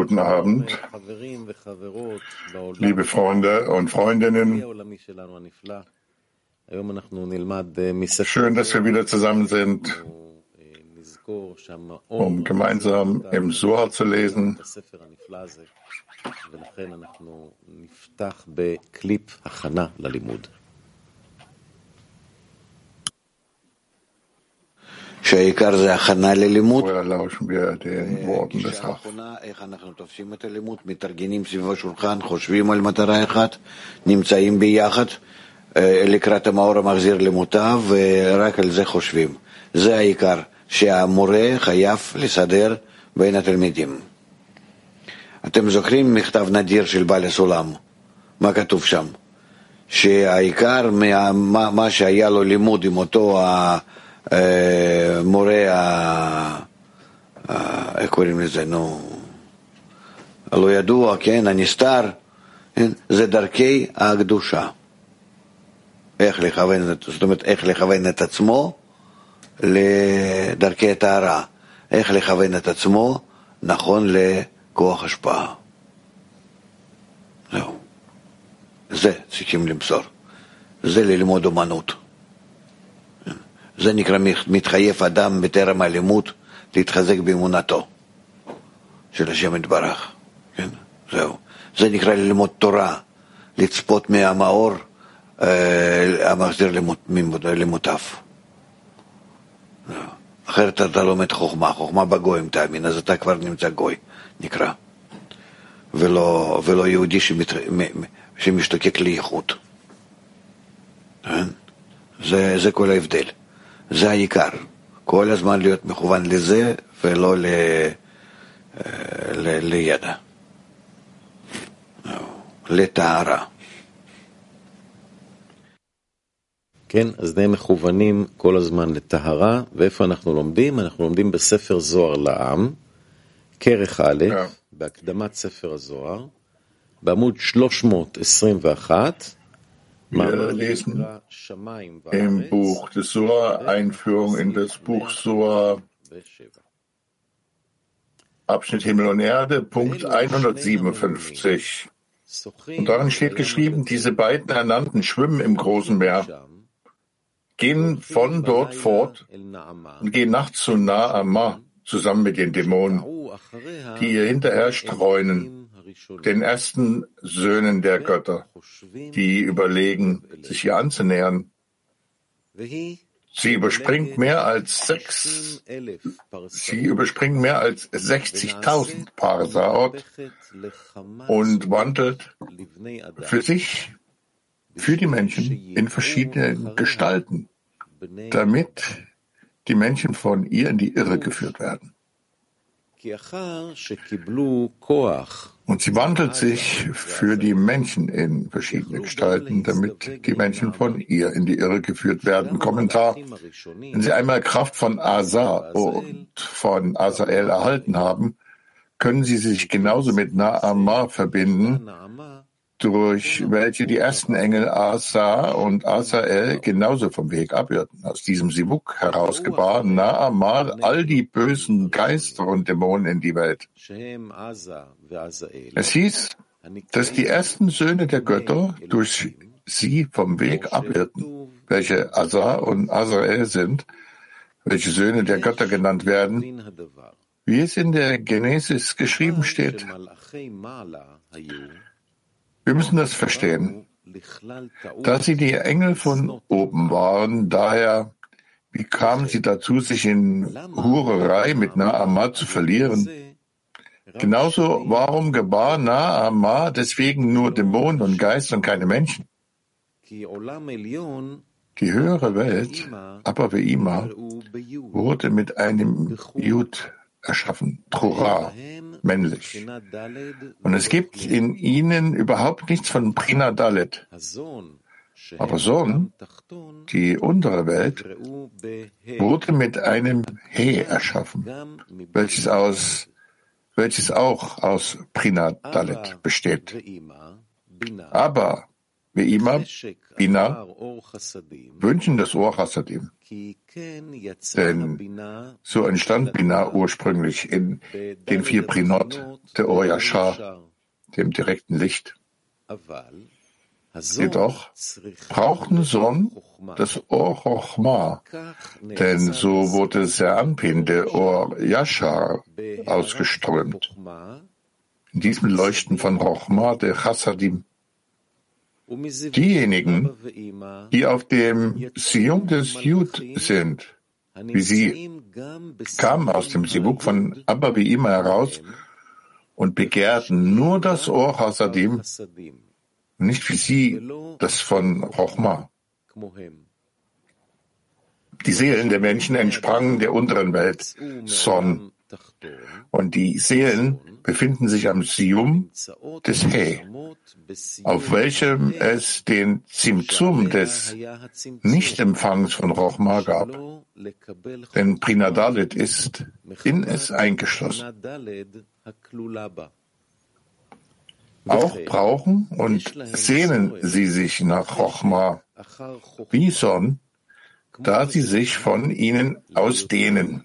Guten Abend, liebe Freunde und Freundinnen. Schön, dass wir wieder zusammen sind, um gemeinsam im Zohar zu lesen. Vorher lauschen wir den Worten des Raf. איך אנחנו תופסים את הלימוד, מתארגנים סביב השולחן, חושבים על מטרה אחת, נמצאים ביחד לקראת המאור המחזיר למוטב, ורק על זה חושבים. זה העיקר, שהמורה חייב לסדר בין התלמידים. אתם זוכרים מכתב נדיר של בעל הסולם? מה כתוב שם? שהעיקר, מה, מה שהיה לו לימוד עם אותו המורה, איך קוראים לזה, נו, הלא ידוע, כן, הנסתר, זה דרכי הקדושה. איך לכוון, זאת אומרת, איך לכוון את עצמו לדרכי הטהרה. איך לכוון את עצמו נכון לכוח השפעה. זהו. זה צריכים למסור. זה ללמוד אומנות. זה נקרא מתחייב אדם בטרם הלימוד להתחזק באמונתו של השם יתברך. כן, זהו. זה נקרא ללמוד תורה, לצפות מהמאור אה, המחזיר למות, למוטב. אחרת אתה לומד חוכמה, חוכמה בגויים תאמין, אז אתה כבר נמצא גוי, נקרא. ולא, ולא יהודי שמת, שמשתוקק לייחוד. כן? זה, זה כל ההבדל. זה העיקר. כל הזמן להיות מכוון לזה ולא ל, ל, לידע. לטהרה. כן, אז נהיה מכוונים כל הזמן לטהרה, ואיפה אנחנו לומדים? אנחנו לומדים בספר זוהר לעם, כרך א', בהקדמת ספר הזוהר, בעמוד 321, Wir lesen im Buch des Surah Einführung in das Buch Surah Abschnitt Himmel und Erde, Punkt 157. Und darin steht geschrieben, diese beiden Ernannten schwimmen im großen Meer, gehen von dort fort und gehen nachts zu Naamah zusammen mit den Dämonen, die ihr hinterher streunen den ersten Söhnen der Götter, die überlegen, sich ihr anzunähern. Sie überspringt mehr als sechs, sie überspringt mehr als 60.000 Parsaot und wandelt für sich, für die Menschen in verschiedenen Gestalten, damit die Menschen von ihr in die Irre geführt werden. Und sie wandelt sich für die Menschen in verschiedene Gestalten, damit die Menschen von ihr in die Irre geführt werden. Kommentar. Wenn sie einmal Kraft von Asa und von Asael erhalten haben, können sie sich genauso mit Naamah verbinden, durch welche die ersten Engel Asa und Asael genauso vom Weg abirrten. Aus diesem Sibuk herausgebar Naamah all die bösen Geister und Dämonen in die Welt. Es hieß, dass die ersten Söhne der Götter durch sie vom Weg abirrten, welche Asa und Asael sind, welche Söhne der Götter genannt werden, wie es in der Genesis geschrieben steht. Wir müssen das verstehen. Da sie die Engel von oben waren, daher, wie kamen sie dazu, sich in Hurerei mit Naamah zu verlieren? Genauso, warum gebar Naamah deswegen nur Dämonen und Geister und keine Menschen? Die höhere Welt, aber Ve'ima, wurde mit einem Jud erschaffen, Trura, männlich. Und es gibt in ihnen überhaupt nichts von Prina Dalet. Aber Sohn, die untere Welt, wurde mit einem He erschaffen, welches aus welches auch aus Prina Dalet besteht. Aber Beima, Bina, wünschen das Ohr Chassadim. Denn so entstand Bina ursprünglich in den vier Prinot, der Or Yashar, dem direkten Licht. Jedoch brauchten Son das Or Chochma, denn so wurde der Anpin, der Or Yashar, ausgeströmt. In diesem Leuchten von Chochma, der Chassadim. Diejenigen, die auf dem Sium des Jud sind, wie sie, kamen aus dem Sibuk von Abba wie immer heraus und begehrten nur das Ohr Hasadim, nicht wie sie das von Chochma. Die Seelen der Menschen entsprangen der unteren Welt, Son, und die Seelen befinden sich am Sium des He, auf welchem es den Zimzum des Nichtempfangs von Rochma gab. Denn Prinadalit ist in es eingeschlossen. Auch brauchen und sehnen sie sich nach Rochma, wie Son, da sie sich von ihnen ausdehnen.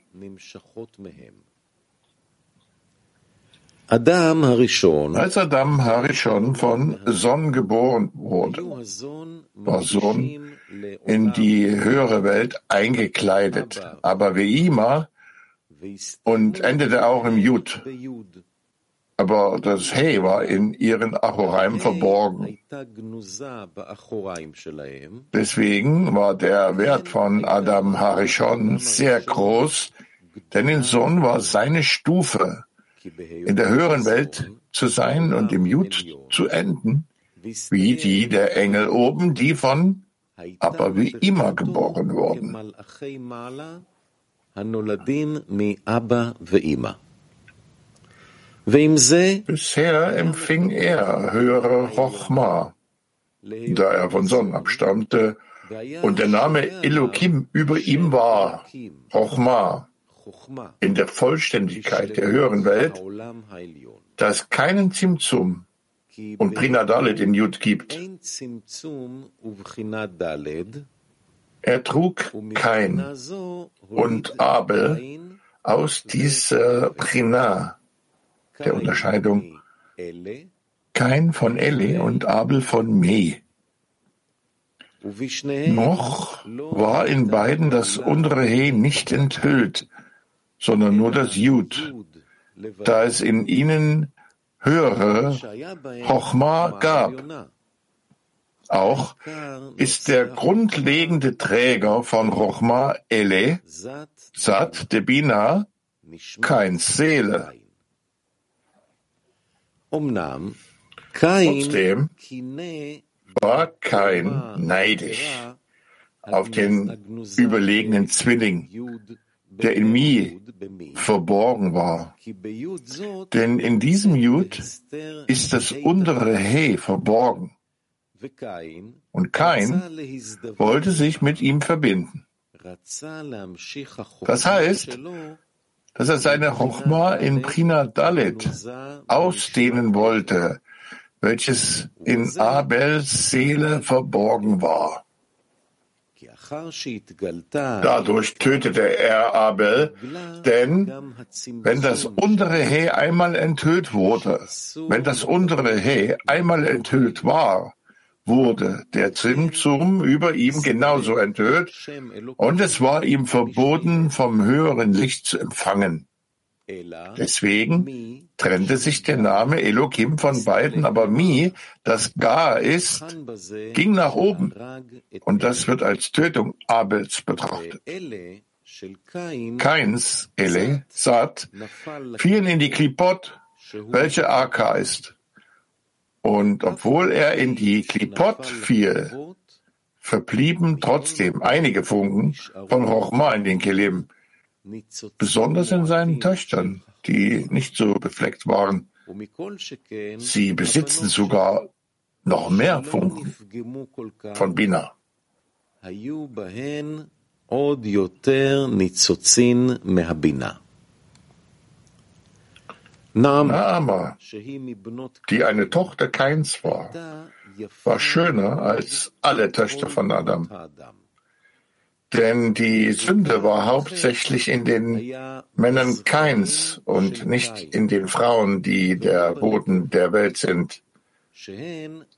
Als Adam Harishon von Son geboren wurde, war Son in die höhere Welt eingekleidet, aber wie immer und endete auch im Jud. Aber das Hey war in ihren Achoraim verborgen. Deswegen war der Wert von Adam Harishon sehr groß, denn in Son war seine Stufe in der höheren Welt zu sein und im Jud zu enden, wie die der Engel oben, die von aber wie immer geboren wurden. Bisher empfing er höhere Chochma, da er von Sonnen abstammte, und der Name Elohim über ihm war, Chochma, in der Vollständigkeit der höheren Welt, dass keinen Zimzum und Prinadalet in Jud gibt. Er trug Kain und Abel aus dieser Prina, der Unterscheidung. Kain von Eli und Abel von Me. Noch war in beiden das untere He nicht enthüllt, sondern nur das Jud, da es in ihnen höhere Chochma gab. Auch ist der grundlegende Träger von Chochma Ele, Sat de Bina, kein Seele. Trotzdem war kein neidisch auf den überlegenen Zwilling, der in Mi verborgen war. Denn in diesem Jud ist das untere He verborgen. Und Kain wollte sich mit ihm verbinden. Das heißt, dass er seine Chochma in Prina Dalet ausdehnen wollte, welches in Abels Seele verborgen war. Dadurch tötete er Abel, denn wenn das untere He einmal enthüllt wurde, wenn das untere He einmal enthüllt war, wurde der Zimzum über ihm genauso enthüllt und es war ihm verboten, vom höheren Licht zu empfangen. Deswegen trennte sich der Name Elohim von beiden, aber Mi, das Gar ist, ging nach oben und das wird als Tötung Abels betrachtet. Keins, Ele, Sat, fielen in die Klipot, welche Aka ist. Und obwohl er in die Klipot fiel, verblieben trotzdem einige Funken von Rochma in den Kelim, besonders in seinen Töchtern, die nicht so befleckt waren. Sie besitzen sogar noch mehr Funken von Bina. Naama, die eine Tochter Keins war, war schöner als alle Töchter von Adam. Denn die Sünde war hauptsächlich in den Männern Keins und nicht in den Frauen, die der Boden der Welt sind.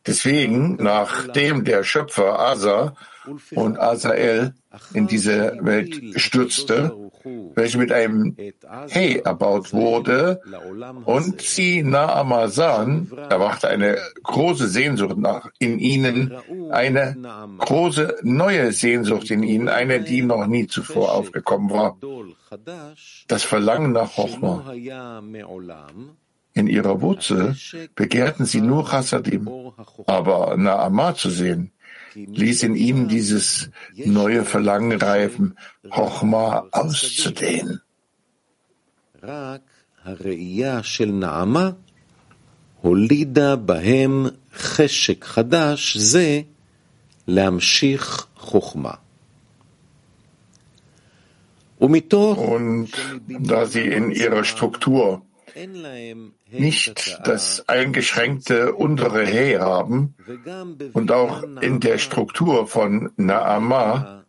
Deswegen, nachdem der Schöpfer Asa und Asael in diese Welt stürzte, welche mit einem He erbaut wurde, und sie Naama sahen, erwachte eine große Sehnsucht nach in ihnen, eine große neue Sehnsucht in ihnen, eine, die noch nie zuvor aufgekommen war. Das Verlangen nach Hochma. In ihrer Wurzel begehrten sie nur Chassadim, aber Naama zu sehen, ließ in ihnen dieses neue Verlangen reifen, Chochma auszudehnen. הולידה בהם חשק חדש זה להמשיך חוכמה. Und da sie in ihrer Struktur nicht das eingeschränkte untere He haben und auch in der Struktur von Naama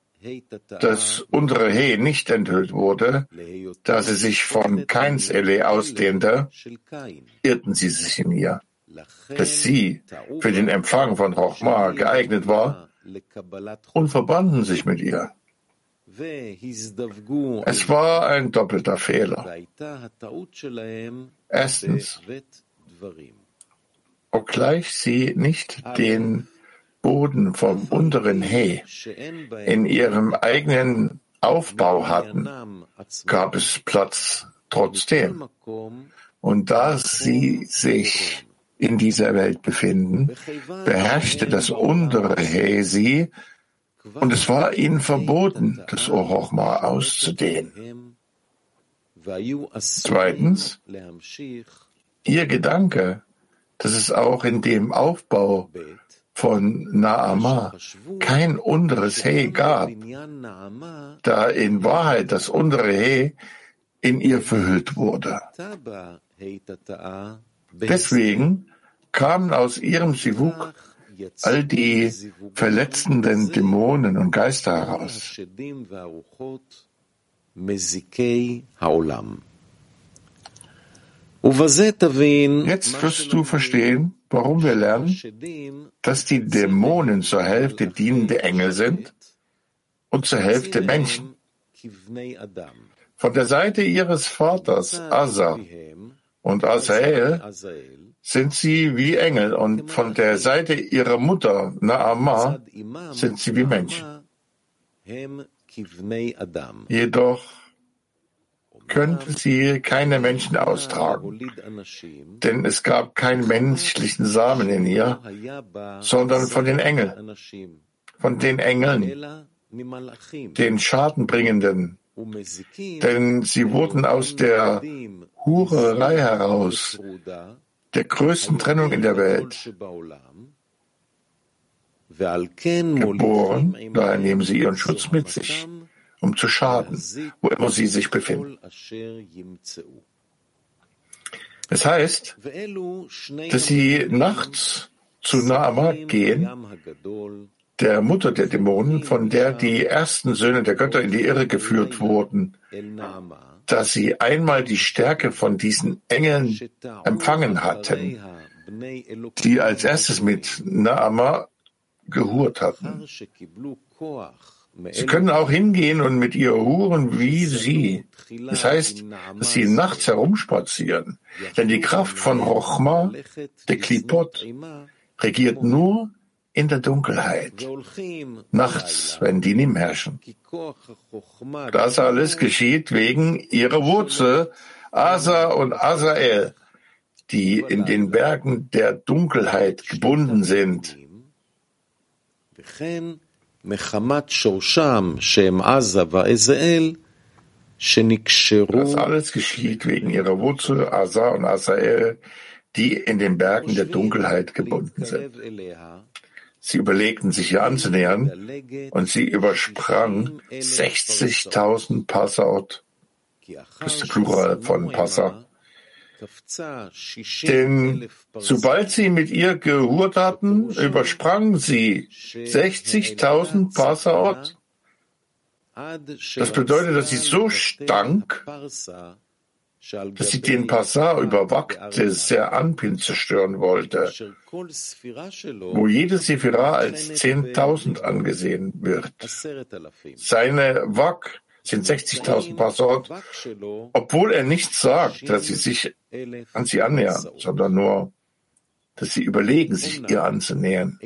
das untere He nicht enthüllt wurde, da sie sich von Kains Ele ausdehnte, irrten sie sich in ihr, dass sie für den Empfang von Chochma geeignet war und verbanden sich mit ihr. Es war ein doppelter Fehler. Erstens, obgleich sie nicht den Boden vom unteren He in ihrem eigenen Aufbau hatten, gab es Platz trotzdem. Und da sie sich in dieser Welt befinden, beherrschte das untere He sie und es war ihnen verboten, das Orochma auszudehnen. Zweitens, ihr Gedanke, dass es auch in dem Aufbau von Naama kein unteres He gab, da in Wahrheit das untere He in ihr verhüllt wurde. Deswegen kamen aus ihrem Sivuk all die verletzenden Dämonen und Geister heraus. Jetzt wirst du verstehen, warum wir lernen, dass die Dämonen zur Hälfte dienende Engel sind und zur Hälfte Menschen. Von der Seite ihres Vaters Asa und Asael sind sie wie Engel und von der Seite ihrer Mutter Naama sind sie wie Menschen. Jedoch könnten sie keine Menschen austragen, denn es gab keinen menschlichen Samen in ihr, sondern von den Engeln, von den Engeln, den Schadenbringenden, denn sie wurden aus der Hurerei heraus der größten Trennung in der Welt. Geboren, daher nehmen sie ihren Schutz mit sich, um zu schaden, wo immer sie sich befinden. Es heißt, dass sie nachts zu Naama gehen, der Mutter der Dämonen, von der die ersten Söhne der Götter in die Irre geführt wurden, dass sie einmal die Stärke von diesen Engeln empfangen hatten, die als erstes mit Naama gehurt hatten. Sie können auch hingehen und mit ihr huren wie sie. Das heißt, dass sie nachts herumspazieren. Denn die Kraft von Rochma, der Klipot, regiert nur in der Dunkelheit, nachts, wenn die Nim herrschen. Das alles geschieht wegen ihrer Wurzel, Asa und Asael, die in den Bergen der Dunkelheit gebunden sind. Das alles geschieht wegen ihrer Wurzel, Asa und Asael, die in den Bergen der Dunkelheit gebunden sind. Sie überlegten, sich hier anzunähern, und sie übersprang 60.000 Passaut, das ist der Plural von Passa, Denn sobald sie mit ihr gehurt hatten, übersprangen sie 60.000 Passaot. Das bedeutet, dass sie so stank, dass sie den Passar überwachte, sehr Anpin zerstören wollte, wo jede Sephira als 10.000 angesehen wird. Seine Wak sind 60.000 Passort, obwohl er nicht sagt, dass sie sich an sie annähern, sondern nur, dass sie überlegen, sich ihr anzunähern.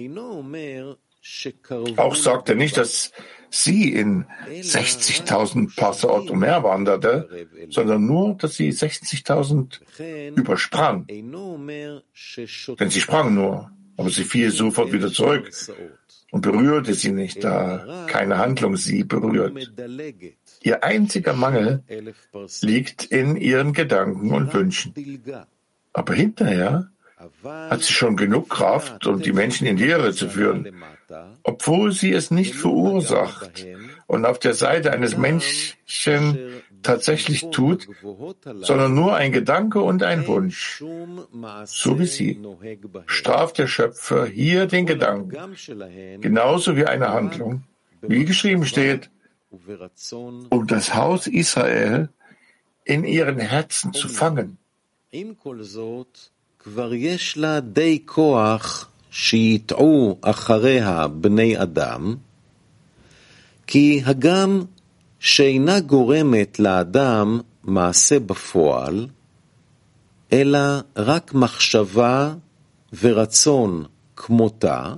Auch sagt er nicht, dass sie in 60.000 Passort umherwanderte, sondern nur, dass sie 60.000 übersprang. Denn sie sprang nur, aber sie fiel sofort wieder zurück und berührte sie nicht, da keine Handlung sie berührt. Ihr einziger Mangel liegt in ihren Gedanken und Wünschen. Aber hinterher hat sie schon genug Kraft, um die Menschen in die Irre zu führen, obwohl sie es nicht verursacht und auf der Seite eines Menschen tatsächlich tut, sondern nur ein Gedanke und ein Wunsch. So wie sie straft der Schöpfer hier den Gedanken, genauso wie eine Handlung, wie geschrieben steht, um das Haus Israel in ihren Herzen zu fangen. כבר יש לה די כוח שיטעו אחריה בני אדם, כי הגם שאינה גורמת לאדם מעשה בפועל, אלא רק מחשבה ורצון כמותה,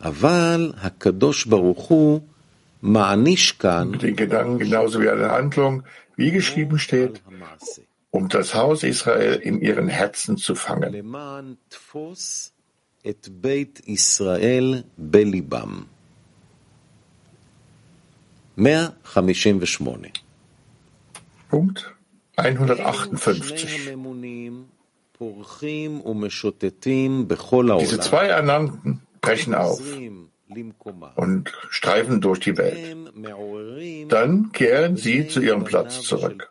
אבל הקדוש ברוך הוא מעניש כאן, den Gedanken genauso wie eine Handlung, wie geschrieben steht, um das Haus Israel in ihren Herzen zu fangen. Punkt 158. Diese zwei Ernannten brechen auf und streifen durch die Welt. Dann kehren sie zu ihrem Platz zurück.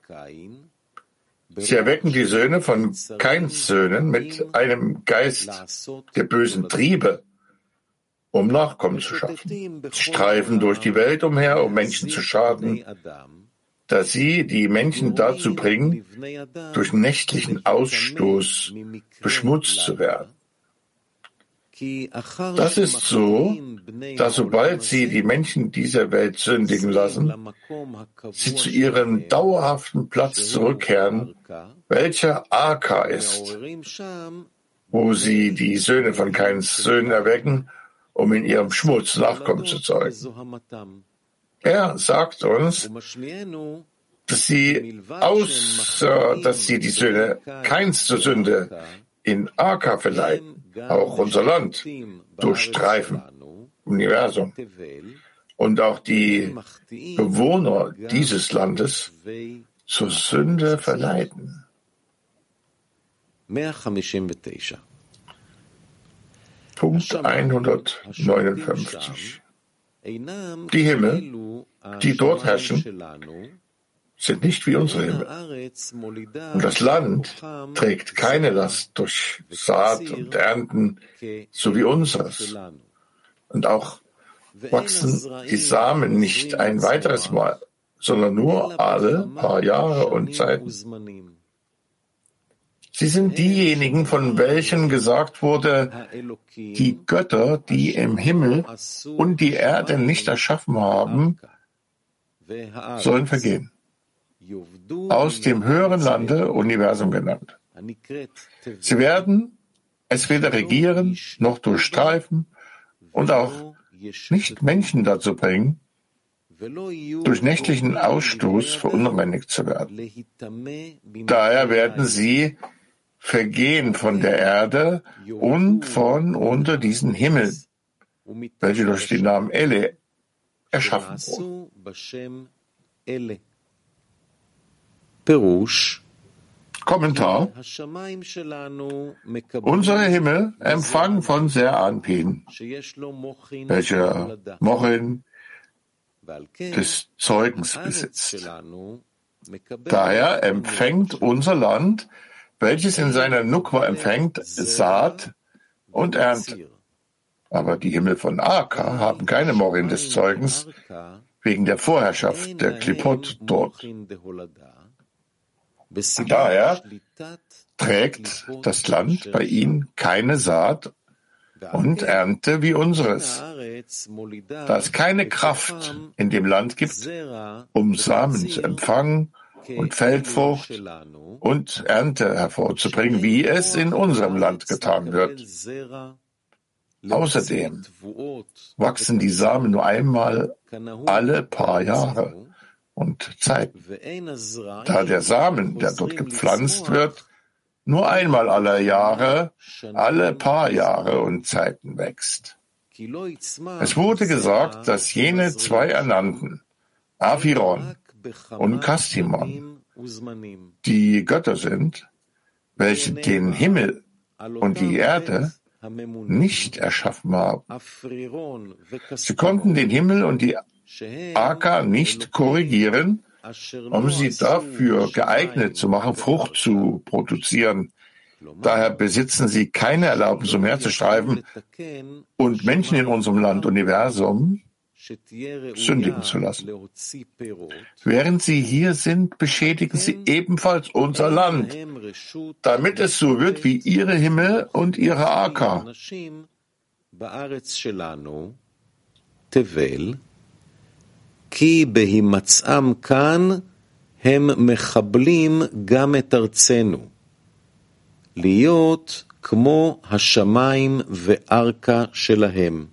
Sie erwecken die Söhne von Kains Söhnen mit einem Geist der bösen Triebe, um Nachkommen zu schaffen. Sie streifen durch die Welt umher, um Menschen zu schaden, da sie die Menschen dazu bringen, durch nächtlichen Ausstoß beschmutzt zu werden. Das ist so, dass sobald sie die Menschen dieser Welt sündigen lassen, sie zu ihrem dauerhaften Platz zurückkehren, welcher Aka ist, wo sie die Söhne von Kains Söhnen erwecken, um in ihrem Schmutz Nachkommen zu zeugen. Er sagt uns, dass sie außer, dass sie die Söhne Kains zur Sünde in Aka verleiten, auch unser Land durchstreifen, Universum. Und auch die Bewohner dieses Landes zur Sünde verleiten. Punkt 159. Die Himmel, die dort herrschen, sind nicht wie unsere Himmel. Und das Land trägt keine Last durch Saat und Ernten, so wie unseres. Und auch wachsen die Samen nicht ein weiteres Mal, sondern nur alle paar Jahre und Zeiten. Sie sind diejenigen, von welchen gesagt wurde, die Götter, die im Himmel und die Erde nicht erschaffen haben, sollen vergehen aus dem höheren Lande Universum genannt. Sie werden es weder regieren noch durchstreifen und auch nicht Menschen dazu bringen, durch nächtlichen Ausstoß verunreinigt zu werden. Daher werden sie vergehen von der Erde und von unter diesen Himmel, welche durch den Namen Elle erschaffen wurden. Perush. Kommentar. Unsere Himmel empfangen von Ser Anpin, welcher Mochin des Zeugens besitzt. Daher empfängt unser Land, welches in seiner Nukwa empfängt, Saat und Ernte. Aber die Himmel von Aka haben keine Morin des Zeugens wegen der Vorherrschaft der Klipot dort. Daher trägt das Land bei ihnen keine Saat und Ernte wie unseres, da es keine Kraft in dem Land gibt, um Samen zu empfangen und Feldfrucht und Ernte hervorzubringen, wie es in unserem Land getan wird. Außerdem wachsen die Samen nur einmal alle paar Jahre und Zeiten. Da der Samen, der dort gepflanzt wird, nur einmal alle Jahre, alle paar Jahre und Zeiten wächst. Es wurde gesagt, dass jene zwei Ernannten, Aviron und Kastimon, die Götter sind, welche den Himmel und die Erde nicht erschaffen haben. Sie konnten den Himmel und die Aka nicht korrigieren, um sie dafür geeignet zu machen, Frucht zu produzieren. Daher besitzen sie keine Erlaubnis, um herzustreifen und Menschen in unserem Land Universum sündigen zu lassen. Während sie hier sind, beschädigen sie ebenfalls unser Land, damit es so wird wie ihre Himmel und ihre Aka. כי בהימצאם כאן הם מחבלים גם את ארצנו, להיות כמו השמיים וארכה שלהם.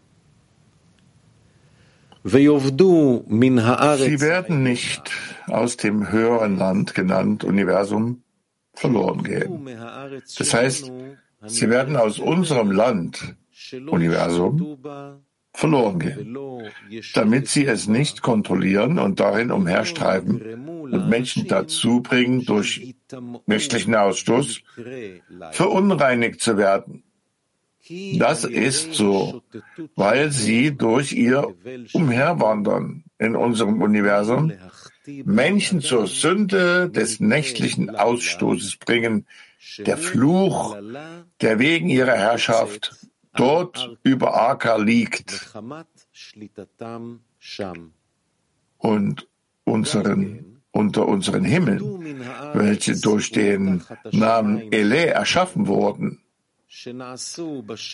Sie werden nicht aus dem höheren Land genannt Universum verloren gehen. Das heißt, sie werden aus unserem Land Universum verloren gehen, damit sie es nicht kontrollieren und darin umherstreiben und Menschen dazu bringen, durch nächtlichen Ausstoß verunreinigt zu werden. Das ist so, weil sie durch ihr Umherwandern in unserem Universum Menschen zur Sünde des nächtlichen Ausstoßes bringen, der Fluch, der wegen ihrer Herrschaft dort über Aka liegt. Und unseren, unter unseren Himmeln, welche durch den Namen Ele erschaffen wurden,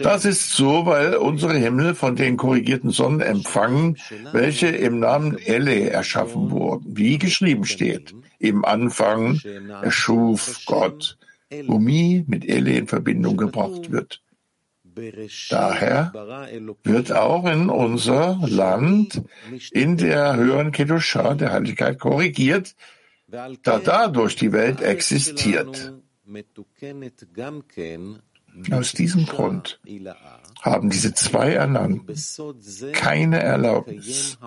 das ist so, weil unsere Himmel von den korrigierten Sonnen empfangen, welche im Namen Elle erschaffen wurden, wie geschrieben steht. Im Anfang erschuf Gott, wo Mi mit Elle in Verbindung gebracht wird. Daher wird auch in unser Land in der höheren Kedusha der Heiligkeit korrigiert, da dadurch die Welt existiert. Aus diesem Grund haben diese zwei Ernannten keine Erlaubnis,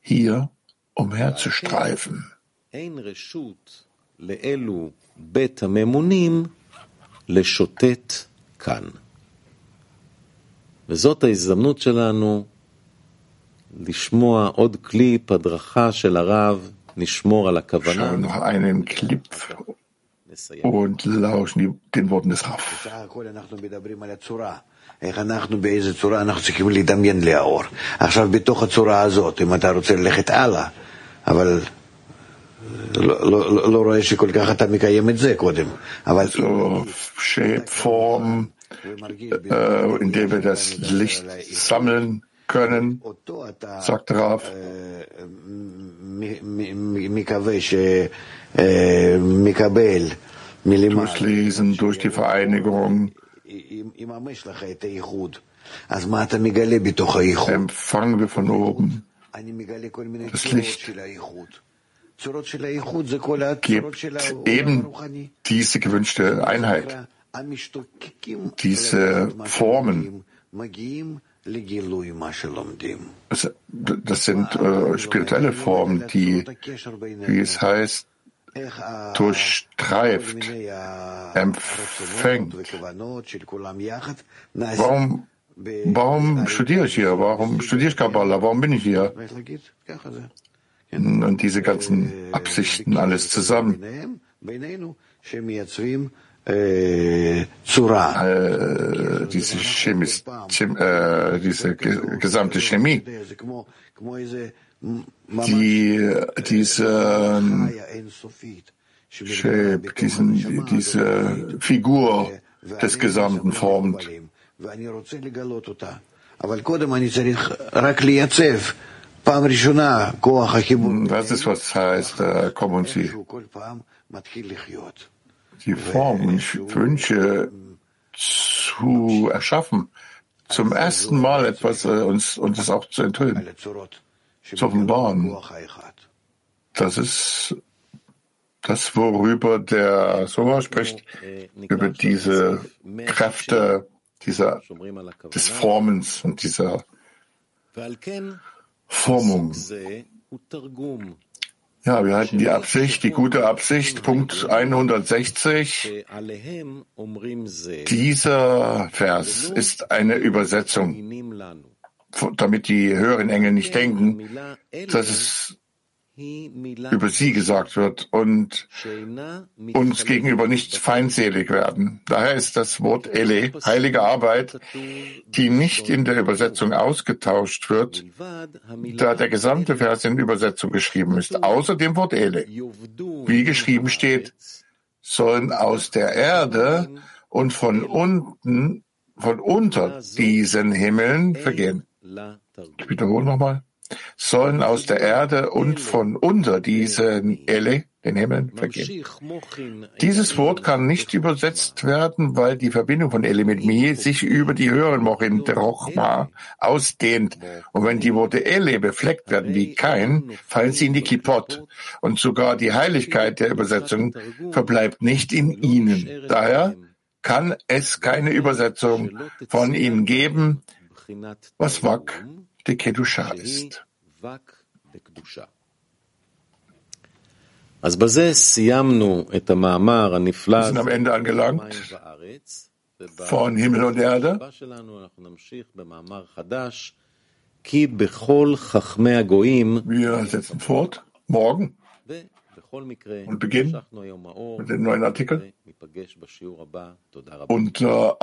hier umherzustreifen. וזאת ההזדמנות שלנו לשמוע עוד קליפ הדרכה של הרב, נשמור על הכוונה. und lauschen den Worten des Raff. איך אנחנו באיזה צורה אנחנו צריכים לדמיין לאור. עכשיו בתוך הצורה הזאת, אם אתה רוצה ללכת הלאה, אבל לא, לא, לא רואה שכל כך אתה מקיים את זה קודם, אבל... So, äh, indem wir das Licht sammeln können, sagt Rav. Durchlesen durch die Vereinigung. Empfangen wir von oben das Licht gibt eben diese gewünschte Einheit diese Formen. Das sind äh, spirituelle Formen, die, wie es heißt, durchstreift, empfängt. Warum, warum studiere ich hier? Warum studiere ich Kabbalah? Warum bin ich hier? und diese ganzen Absichten, alles zusammen. Äh, diese, Chemis, Chem, äh, diese gesamte Chemie, die diese Shape, diesen, diese Figur des Gesamten formt. Das ist, was heißt, äh, kommen Sie. Die Form und Wünsche zu erschaffen, zum ersten Mal etwas äh, uns, und es auch zu enthüllen, zu offenbaren. Das ist das, worüber der Soma spricht, über diese Kräfte dieser, des Formens und dieser Formung. Ja, wir hatten die Absicht, die gute Absicht, Punkt 160. Dieser Vers ist eine Übersetzung, damit die höheren Engel nicht denken, dass es über sie gesagt wird und uns gegenüber nicht feindselig werden. Daher ist das Wort Ele, heilige Arbeit, die nicht in der Übersetzung ausgetauscht wird, da der gesamte Vers in Übersetzung geschrieben ist, außer dem Wort Ele. Wie geschrieben steht, sollen aus der Erde und von unten, von unter diesen Himmeln vergehen. Ich wiederhole nochmal sollen aus der Erde und von unter diesen Ele, den Himmel, vergehen. Dieses Wort kann nicht übersetzt werden, weil die Verbindung von Ele mit Mi sich über die höheren Mochin der Rochma ausdehnt. Und wenn die Worte Ele befleckt werden wie kein, fallen sie in die Kipot. Und sogar die Heiligkeit der Übersetzung verbleibt nicht in ihnen. Daher kann es keine Übersetzung von ihnen geben, was Wak de Kedusha ist. Wir sind am Ende angelangt von Himmel und Erde. Wir setzen fort morgen und beginnen mit dem neuen Artikel. Und